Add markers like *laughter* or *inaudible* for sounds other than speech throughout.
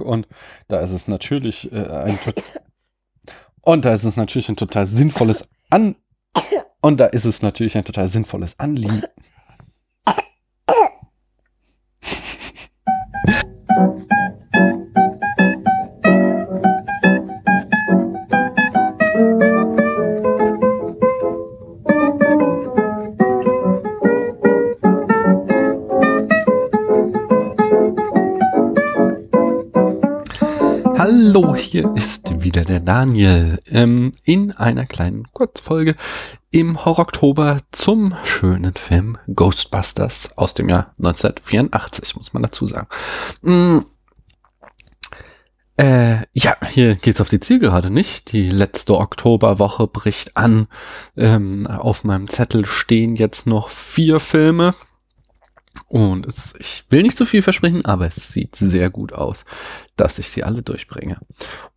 und da ist es natürlich äh, ein und da ist es natürlich ein total sinnvolles An *coughs* und da ist es natürlich ein total sinnvolles Anliegen. Hier ist wieder der Daniel ähm, in einer kleinen Kurzfolge im Horror-Oktober zum schönen Film Ghostbusters aus dem Jahr 1984, muss man dazu sagen. Mm, äh, ja, hier geht's auf die Zielgerade nicht. Die letzte Oktoberwoche bricht an. Ähm, auf meinem Zettel stehen jetzt noch vier Filme. Und es, ich will nicht zu viel versprechen, aber es sieht sehr gut aus, dass ich sie alle durchbringe.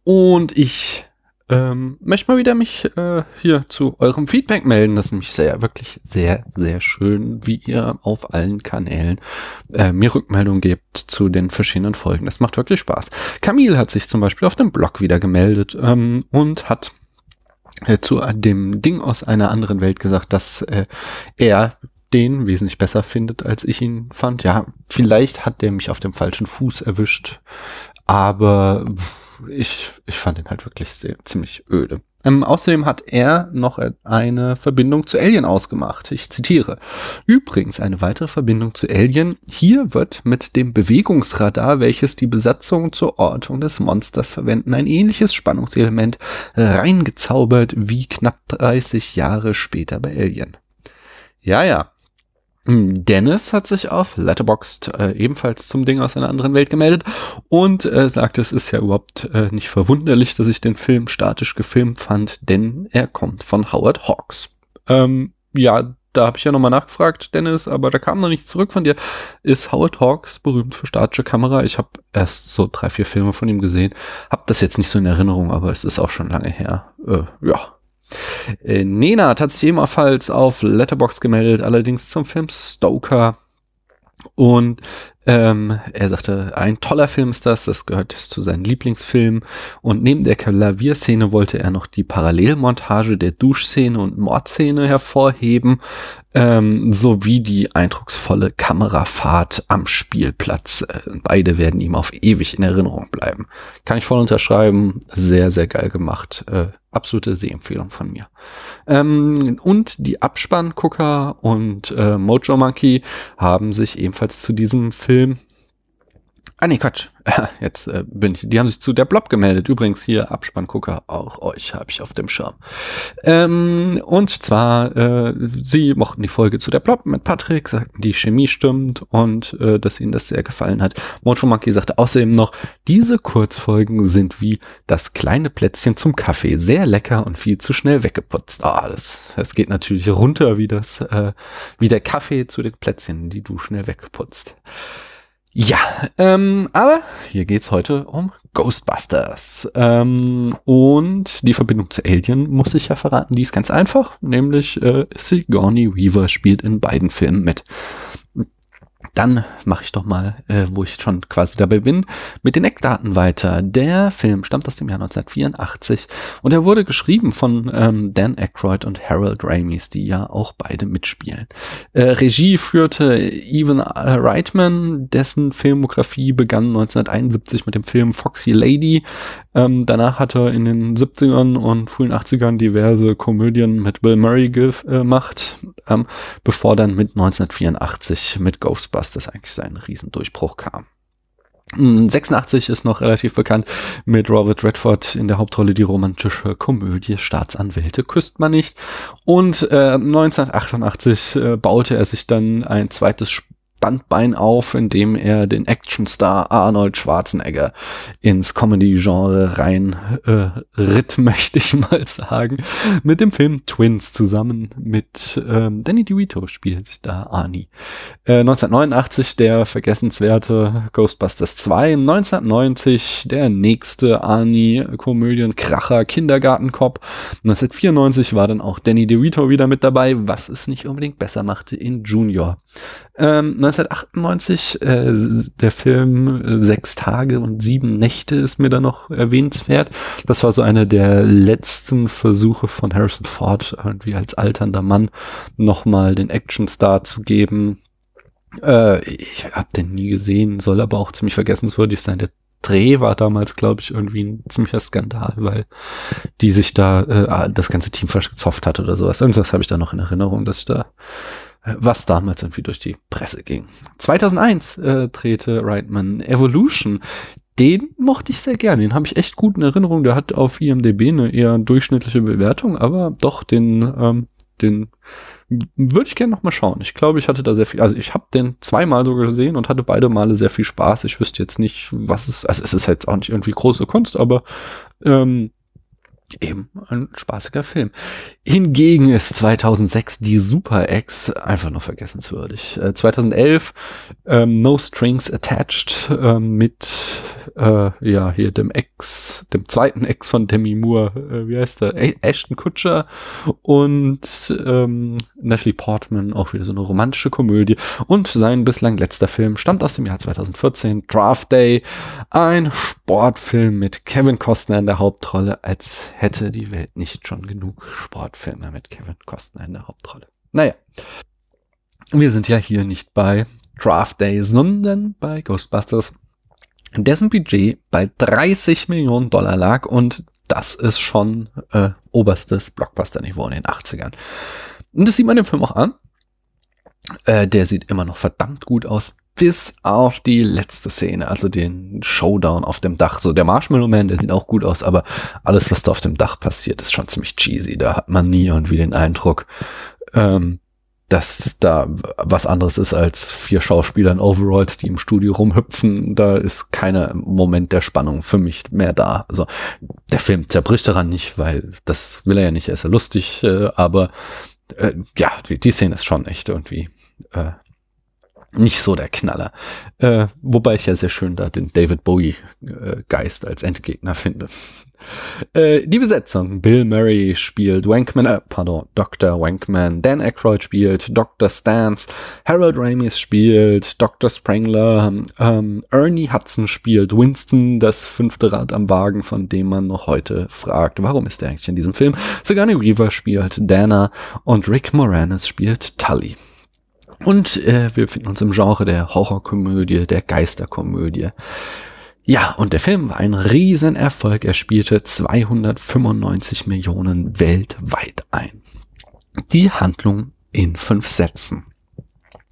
Und ich ähm, möchte mal wieder mich äh, hier zu eurem Feedback melden. Das ist nämlich sehr, wirklich sehr, sehr schön, wie ihr auf allen Kanälen äh, mir Rückmeldungen gebt zu den verschiedenen Folgen. Das macht wirklich Spaß. Camille hat sich zum Beispiel auf dem Blog wieder gemeldet ähm, und hat äh, zu dem Ding aus einer anderen Welt gesagt, dass äh, er den wesentlich besser findet, als ich ihn fand. Ja, vielleicht hat der mich auf dem falschen Fuß erwischt, aber ich, ich fand ihn halt wirklich sehr, ziemlich öde. Ähm, außerdem hat er noch eine Verbindung zu Alien ausgemacht. Ich zitiere. Übrigens eine weitere Verbindung zu Alien. Hier wird mit dem Bewegungsradar, welches die Besatzung zur Ortung des Monsters verwenden, ein ähnliches Spannungselement reingezaubert wie knapp 30 Jahre später bei Alien. Ja, ja. Dennis hat sich auf Letterboxd äh, ebenfalls zum Ding aus einer anderen Welt gemeldet und äh, sagt, es ist ja überhaupt äh, nicht verwunderlich, dass ich den Film statisch gefilmt fand, denn er kommt von Howard Hawks. Ähm, ja, da habe ich ja nochmal nachgefragt, Dennis, aber da kam noch nichts zurück von dir. Ist Howard Hawks berühmt für statische Kamera? Ich habe erst so drei, vier Filme von ihm gesehen, habe das jetzt nicht so in Erinnerung, aber es ist auch schon lange her. Äh, ja, äh, hat sich ebenfalls auf Letterbox gemeldet, allerdings zum Film Stoker. Und ähm, er sagte, ein toller Film ist das, das gehört zu seinen Lieblingsfilmen. Und neben der Klavierszene wollte er noch die Parallelmontage der Duschszene und Mordszene hervorheben, ähm, sowie die eindrucksvolle Kamerafahrt am Spielplatz. Äh, beide werden ihm auf ewig in Erinnerung bleiben. Kann ich voll unterschreiben. Sehr, sehr geil gemacht. Äh, absolute Sehempfehlung von mir. Ähm, und die Abspanngucker und äh, Mojo Monkey haben sich ebenfalls zu diesem Film Film. Ah nee, Quatsch. *laughs* Jetzt äh, bin ich. Die haben sich zu der Blob gemeldet. Übrigens hier Abspanngucker, auch euch habe ich auf dem Schirm. Ähm, und zwar, äh, sie mochten die Folge zu der Blob mit Patrick, sagten, die Chemie stimmt und äh, dass ihnen das sehr gefallen hat. Mocho Monkey sagte außerdem noch, diese Kurzfolgen sind wie das kleine Plätzchen zum Kaffee. Sehr lecker und viel zu schnell weggeputzt. Ah, das, das geht natürlich runter wie das, äh, wie der Kaffee zu den Plätzchen, die du schnell wegputzt. Ja, ähm, aber hier geht's heute um Ghostbusters. Ähm, und die Verbindung zu Alien muss ich ja verraten, die ist ganz einfach, nämlich äh, Sigourney Weaver spielt in beiden Filmen mit. Dann mache ich doch mal, äh, wo ich schon quasi dabei bin, mit den Eckdaten weiter. Der Film stammt aus dem Jahr 1984 und er wurde geschrieben von ähm, Dan Aykroyd und Harold Ramis, die ja auch beide mitspielen. Äh, Regie führte Evan Reitman, dessen Filmografie begann 1971 mit dem Film Foxy Lady. Ähm, danach hat er in den 70ern und frühen 80ern diverse Komödien mit Bill Murray gemacht, ähm, bevor dann mit 1984 mit Ghostbusters was das eigentlich sein Riesendurchbruch kam. 86 hm, ist noch relativ bekannt mit Robert Redford in der Hauptrolle die romantische Komödie Staatsanwälte küsst man nicht. Und äh, 1988 äh, baute er sich dann ein zweites Standbein auf, indem er den Actionstar Arnold Schwarzenegger ins Comedy-Genre rein äh, ritt, *laughs* möchte ich mal sagen, mit dem Film Twins zusammen mit ähm, Danny DeVito spielt da Arnie. Äh, 1989 der vergessenswerte Ghostbusters 2, 1990 der nächste Arnie-Komödienkracher Kindergartenkopf, 1994 war dann auch Danny DeVito wieder mit dabei, was es nicht unbedingt besser machte in Junior. Ähm, 1998, äh, der Film Sechs Tage und Sieben Nächte ist mir da noch erwähnenswert. Das war so einer der letzten Versuche von Harrison Ford, irgendwie als alternder Mann nochmal den Actionstar zu geben. Äh, ich habe den nie gesehen, soll aber auch ziemlich vergessenswürdig sein. Der Dreh war damals, glaube ich, irgendwie ein ziemlicher Skandal, weil die sich da äh, das ganze Team gezofft hat oder sowas. Irgendwas habe ich da noch in Erinnerung, dass ich da äh, was damals irgendwie durch die Presse ging. 2001 äh, drehte Reitman Evolution. Den mochte ich sehr gerne. Den habe ich echt gut in Erinnerung. Der hat auf IMDb eine eher durchschnittliche Bewertung, aber doch den ähm, den würde ich gerne noch mal schauen. Ich glaube, ich hatte da sehr viel, also ich habe den zweimal sogar gesehen und hatte beide Male sehr viel Spaß. Ich wüsste jetzt nicht, was es, also es ist jetzt auch nicht irgendwie große Kunst, aber ähm, eben ein spaßiger Film. Hingegen ist 2006 die Super X einfach nur vergessenswürdig. Äh, 2011 ähm, No Strings Attached äh, mit äh, ja hier dem Ex, dem zweiten Ex von Demi Moore, äh, wie heißt der? Ashton Kutcher und ähm, Natalie Portman, auch wieder so eine romantische Komödie. Und sein bislang letzter Film stammt aus dem Jahr 2014, Draft Day, ein Sportfilm mit Kevin Costner in der Hauptrolle als hätte die Welt nicht schon genug Sportfilme mit Kevin Costner in der Hauptrolle. Naja, wir sind ja hier nicht bei Draft Day, sondern bei Ghostbusters, dessen Budget bei 30 Millionen Dollar lag und das ist schon äh, oberstes Blockbuster-Niveau in den 80ern. Und das sieht man dem Film auch an. Äh, der sieht immer noch verdammt gut aus bis auf die letzte Szene, also den Showdown auf dem Dach. So der Marshmallow Man, der sieht auch gut aus, aber alles, was da auf dem Dach passiert, ist schon ziemlich cheesy. Da hat man nie irgendwie den Eindruck, ähm, dass da was anderes ist als vier Schauspieler in Overalls, die im Studio rumhüpfen. Da ist keiner Moment der Spannung für mich mehr da. Also der Film zerbricht daran nicht, weil das will er ja nicht, er ist ja lustig, äh, aber äh, ja, die, die Szene ist schon echt irgendwie äh, nicht so der Knaller. Äh, wobei ich ja sehr schön da den David Bowie äh, Geist als Endgegner finde. *laughs* Äh, die Besetzung. Bill Murray spielt Wankman, äh, pardon, Dr. Wankman. Dan Aykroyd spielt Dr. Stans. Harold Ramis spielt Dr. Sprangler. Ähm, Ernie Hudson spielt Winston, das fünfte Rad am Wagen, von dem man noch heute fragt, warum ist er eigentlich in diesem Film? Sigourney Weaver spielt Dana und Rick Moranis spielt Tully. Und äh, wir befinden uns im Genre der Horrorkomödie, der Geisterkomödie. Ja, und der Film war ein Riesenerfolg. Er spielte 295 Millionen weltweit ein. Die Handlung in fünf Sätzen.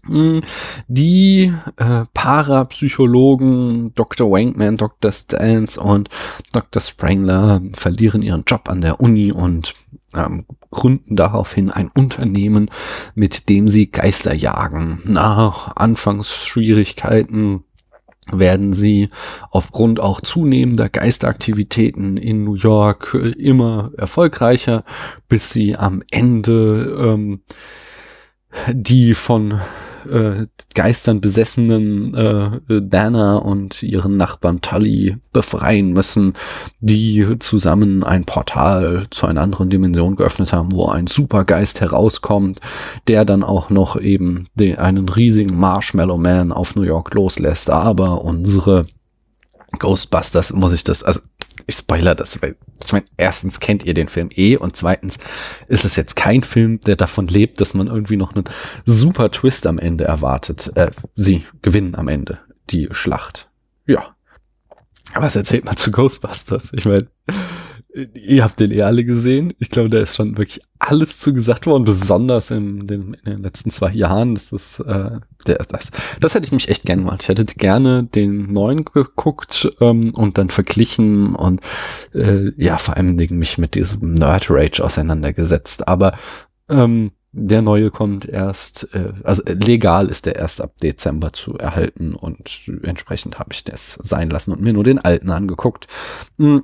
Hm, die äh, Parapsychologen Dr. Wankman, Dr. Stans und Dr. Sprangler verlieren ihren Job an der Uni und ähm, gründen daraufhin ein Unternehmen, mit dem sie Geister jagen. Nach Anfangsschwierigkeiten werden sie aufgrund auch zunehmender Geisteraktivitäten in New York immer erfolgreicher, bis sie am Ende ähm, die von äh, Geistern besessenen äh, Dana und ihren Nachbarn Tully befreien müssen, die zusammen ein Portal zu einer anderen Dimension geöffnet haben, wo ein Supergeist herauskommt, der dann auch noch eben den, einen riesigen Marshmallow Man auf New York loslässt. Aber unsere Ghostbusters muss ich das, also ich spoiler das, weil ich meine, erstens kennt ihr den Film eh und zweitens ist es jetzt kein Film, der davon lebt, dass man irgendwie noch einen super Twist am Ende erwartet. Äh, sie gewinnen am Ende die Schlacht. Ja. Aber was erzählt man zu Ghostbusters? Ich meine, Ihr habt den eh alle gesehen. Ich glaube, da ist schon wirklich alles zugesagt worden, besonders in den, in den letzten zwei Jahren. Das, ist, äh, der, das, das hätte ich mich echt gerne gemacht. Ich hätte gerne den neuen geguckt ähm, und dann verglichen und äh, ja, vor allem mich mit diesem Nerd Rage auseinandergesetzt. Aber ähm, der neue kommt erst, äh, also legal ist der erst ab Dezember zu erhalten und entsprechend habe ich das sein lassen und mir nur den alten angeguckt. Hm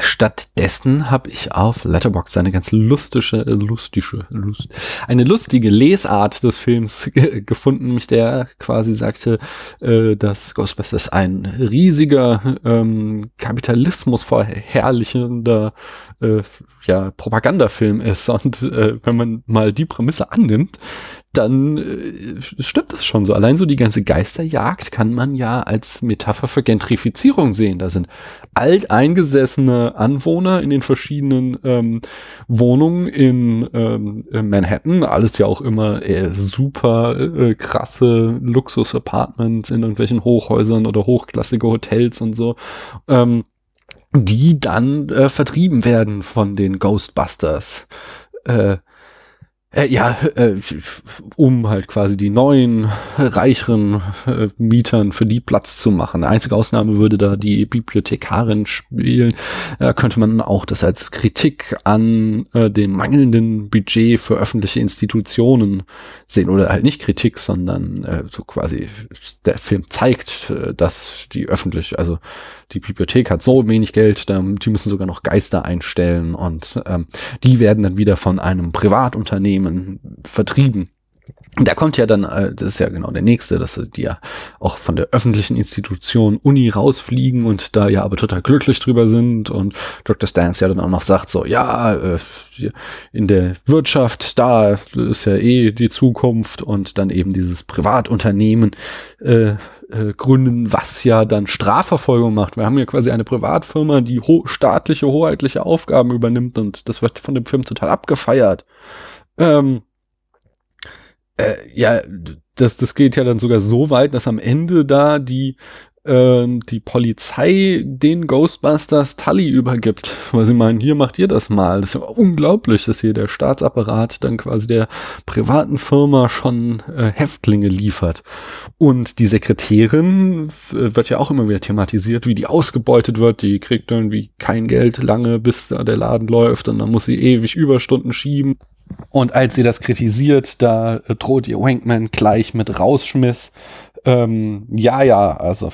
Stattdessen habe ich auf Letterbox eine ganz lustige, lustige, lust, eine lustige Lesart des Films *laughs* gefunden, nämlich der quasi sagte, äh, dass Ghostbusters ein riesiger ähm, Kapitalismus verherrlichender äh, ja, Propagandafilm ist. Und äh, wenn man mal die Prämisse annimmt, dann äh, stimmt das schon so. Allein so die ganze Geisterjagd kann man ja als Metapher für Gentrifizierung sehen. Da sind alteingesessene Anwohner in den verschiedenen ähm, Wohnungen in ähm, Manhattan. Alles ja auch immer äh, super äh, krasse Luxus-Apartments in irgendwelchen Hochhäusern oder hochklassige Hotels und so. Ähm, die dann äh, vertrieben werden von den Ghostbusters. Äh, äh, ja, äh, um halt quasi die neuen, reicheren äh, Mietern für die Platz zu machen. Einzige Ausnahme würde da die Bibliothekarin spielen. Da könnte man auch das als Kritik an äh, dem mangelnden Budget für öffentliche Institutionen sehen. Oder halt nicht Kritik, sondern äh, so quasi der Film zeigt, äh, dass die öffentlich, also die Bibliothek hat so wenig Geld, die müssen sogar noch Geister einstellen und ähm, die werden dann wieder von einem Privatunternehmen vertrieben. Da kommt ja dann, äh, das ist ja genau der nächste, dass die ja auch von der öffentlichen Institution Uni rausfliegen und da ja aber total glücklich drüber sind und Dr. Stans ja dann auch noch sagt so, ja, äh, in der Wirtschaft, da ist ja eh die Zukunft und dann eben dieses Privatunternehmen äh, äh, gründen, was ja dann Strafverfolgung macht. Wir haben ja quasi eine Privatfirma, die ho staatliche, hoheitliche Aufgaben übernimmt und das wird von dem Film total abgefeiert. Ähm, äh, ja, das, das geht ja dann sogar so weit, dass am Ende da die ähm, die Polizei den Ghostbusters Tully übergibt, weil sie meinen, hier macht ihr das mal. Das ist ja unglaublich, dass hier der Staatsapparat dann quasi der privaten Firma schon äh, Häftlinge liefert. Und die Sekretärin wird ja auch immer wieder thematisiert, wie die ausgebeutet wird. Die kriegt irgendwie kein Geld lange, bis da der Laden läuft und dann muss sie ewig Überstunden schieben. Und als sie das kritisiert, da äh, droht ihr Wankman gleich mit Rausschmiss. Ähm, ja, ja, also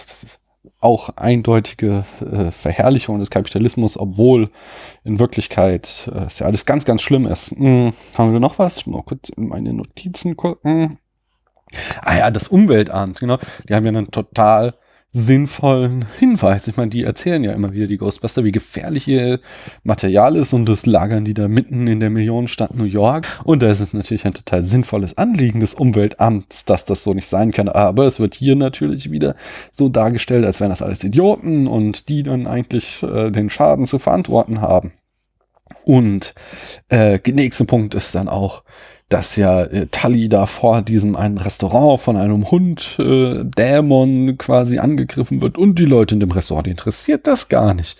auch eindeutige äh, Verherrlichung des Kapitalismus, obwohl in Wirklichkeit äh, es ja alles ganz, ganz schlimm ist. Hm, haben wir noch was? Ich mal kurz in meine Notizen gucken. Ah ja, das Umweltamt, genau. Die haben ja einen total sinnvollen Hinweis. Ich meine, die erzählen ja immer wieder, die Ghostbuster, wie gefährlich ihr Material ist und das lagern die da mitten in der Millionenstadt New York. Und da ist es natürlich ein total sinnvolles Anliegen des Umweltamts, dass das so nicht sein kann. Aber es wird hier natürlich wieder so dargestellt, als wären das alles Idioten und die dann eigentlich äh, den Schaden zu verantworten haben. Und äh, nächster Punkt ist dann auch, dass ja äh, Tully da vor diesem einen Restaurant von einem Hund äh, Dämon quasi angegriffen wird und die Leute in dem Restaurant, die interessiert das gar nicht.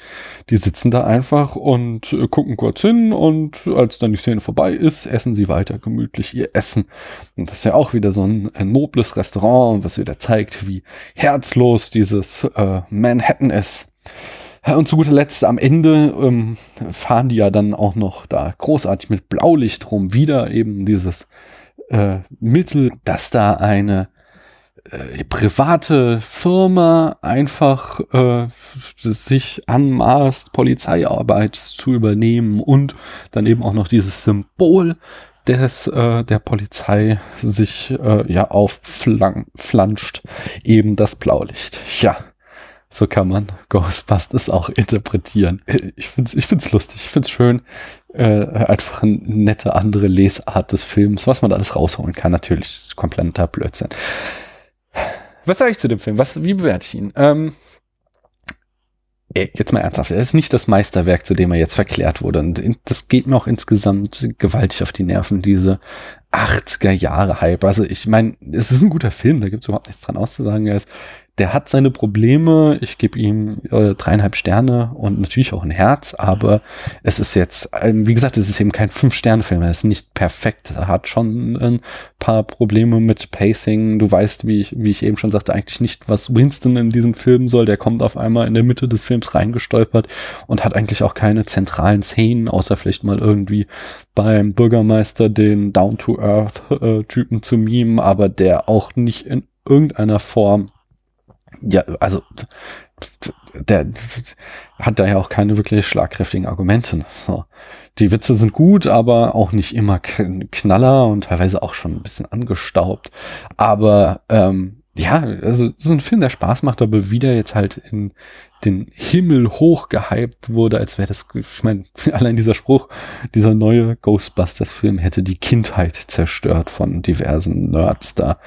Die sitzen da einfach und äh, gucken kurz hin und als dann die Szene vorbei ist, essen sie weiter gemütlich ihr Essen. Und das ist ja auch wieder so ein, ein nobles Restaurant, was wieder zeigt, wie herzlos dieses äh, Manhattan ist. Und zu guter Letzt am Ende ähm, fahren die ja dann auch noch da großartig mit Blaulicht rum. Wieder eben dieses äh, Mittel, dass da eine äh, private Firma einfach äh, sich anmaßt, Polizeiarbeit zu übernehmen und dann eben auch noch dieses Symbol des äh, der Polizei sich äh, ja aufflanscht, eben das Blaulicht. Ja. So kann man Ghostbusters auch interpretieren. Ich find's, ich find's lustig, ich find's schön. Äh, einfach eine nette andere Lesart des Films, was man da alles rausholen kann. Natürlich kompletter Blödsinn. Was sage ich zu dem Film? Was, wie bewerte ich ihn? Ähm, jetzt mal ernsthaft, er ist nicht das Meisterwerk, zu dem er jetzt verklärt wurde. Und das geht mir auch insgesamt gewaltig auf die Nerven, diese 80er Jahre Hype. Also ich meine, es ist ein guter Film, da gibt es überhaupt nichts dran auszusagen. Er ist der hat seine Probleme. Ich gebe ihm äh, dreieinhalb Sterne und natürlich auch ein Herz, aber es ist jetzt, ähm, wie gesagt, es ist eben kein Fünf-Sterne-Film. Er ist nicht perfekt. Er hat schon ein paar Probleme mit Pacing. Du weißt, wie ich, wie ich eben schon sagte, eigentlich nicht, was Winston in diesem Film soll. Der kommt auf einmal in der Mitte des Films reingestolpert und hat eigentlich auch keine zentralen Szenen, außer vielleicht mal irgendwie beim Bürgermeister den Down-to-Earth-Typen äh, zu mimen, aber der auch nicht in irgendeiner Form ja, also der hat da ja auch keine wirklich schlagkräftigen Argumente. So. Die Witze sind gut, aber auch nicht immer Knaller und teilweise auch schon ein bisschen angestaubt. Aber ähm, ja, also so ein Film, der Spaß macht, aber wieder jetzt halt in den Himmel hoch gehypt wurde, als wäre das, ich meine, *laughs* allein dieser Spruch, dieser neue Ghostbusters-Film hätte die Kindheit zerstört von diversen Nerds da.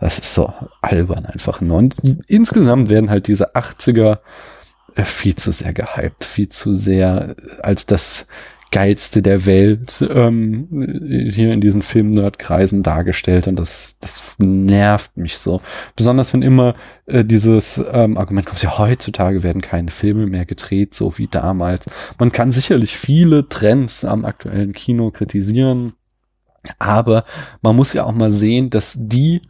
Das ist so albern einfach nur. Und insgesamt werden halt diese 80er äh, viel zu sehr gehypt, viel zu sehr als das geilste der Welt ähm, hier in diesen Film-Nerd-Kreisen dargestellt und das, das nervt mich so. Besonders wenn immer äh, dieses ähm, Argument kommt, ja, heutzutage werden keine Filme mehr gedreht, so wie damals. Man kann sicherlich viele Trends am aktuellen Kino kritisieren, aber man muss ja auch mal sehen, dass die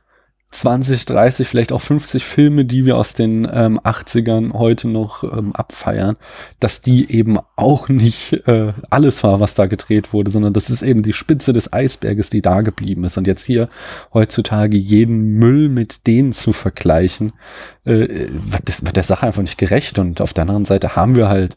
20, 30, vielleicht auch 50 Filme, die wir aus den ähm, 80ern heute noch ähm, abfeiern, dass die eben auch nicht äh, alles war, was da gedreht wurde, sondern das ist eben die Spitze des Eisberges, die da geblieben ist. Und jetzt hier heutzutage jeden Müll mit denen zu vergleichen, äh, wird, wird der Sache einfach nicht gerecht. Und auf der anderen Seite haben wir halt äh,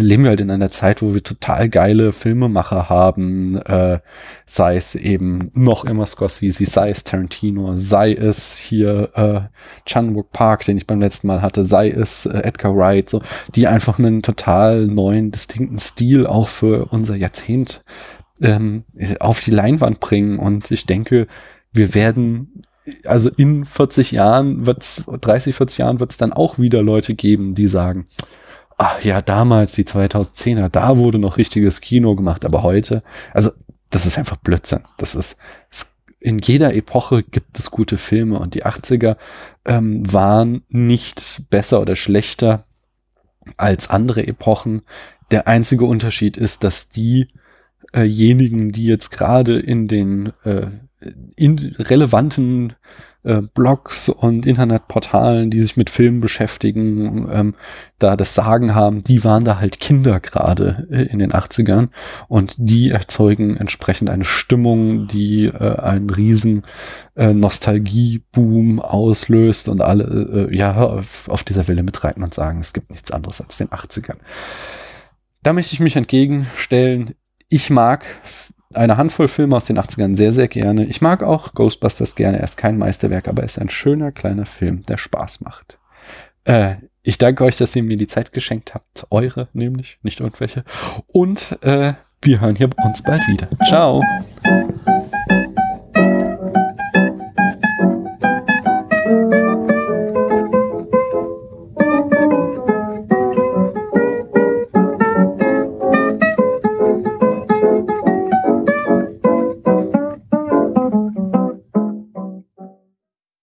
leben wir halt in einer Zeit, wo wir total geile Filmemacher haben, äh, sei es eben noch immer Scorsese, sei es Tarantino, sei es hier äh, Chan-wook Park, den ich beim letzten Mal hatte, sei es äh, Edgar Wright, so, die einfach einen total neuen, distinkten Stil auch für unser Jahrzehnt ähm, auf die Leinwand bringen. Und ich denke, wir werden also in 40 Jahren wird's, 30, 40 Jahren wird es dann auch wieder Leute geben, die sagen, ach ja, damals, die 2010er, da wurde noch richtiges Kino gemacht, aber heute, also das ist einfach Blödsinn. Das ist, in jeder Epoche gibt es gute Filme und die 80er ähm, waren nicht besser oder schlechter als andere Epochen. Der einzige Unterschied ist, dass diejenigen, äh die jetzt gerade in den äh, in relevanten äh, Blogs und Internetportalen, die sich mit Filmen beschäftigen, ähm, da das Sagen haben, die waren da halt Kinder gerade äh, in den 80ern und die erzeugen entsprechend eine Stimmung, die äh, einen riesen äh, Nostalgieboom auslöst und alle äh, ja auf, auf dieser Welle mitreiten und sagen, es gibt nichts anderes als den 80ern. Da möchte ich mich entgegenstellen. Ich mag eine Handvoll Filme aus den 80ern sehr, sehr gerne. Ich mag auch Ghostbusters gerne. Er ist kein Meisterwerk, aber er ist ein schöner kleiner Film, der Spaß macht. Äh, ich danke euch, dass ihr mir die Zeit geschenkt habt. Eure nämlich, nicht irgendwelche. Und äh, wir hören hier uns bald wieder. Ciao.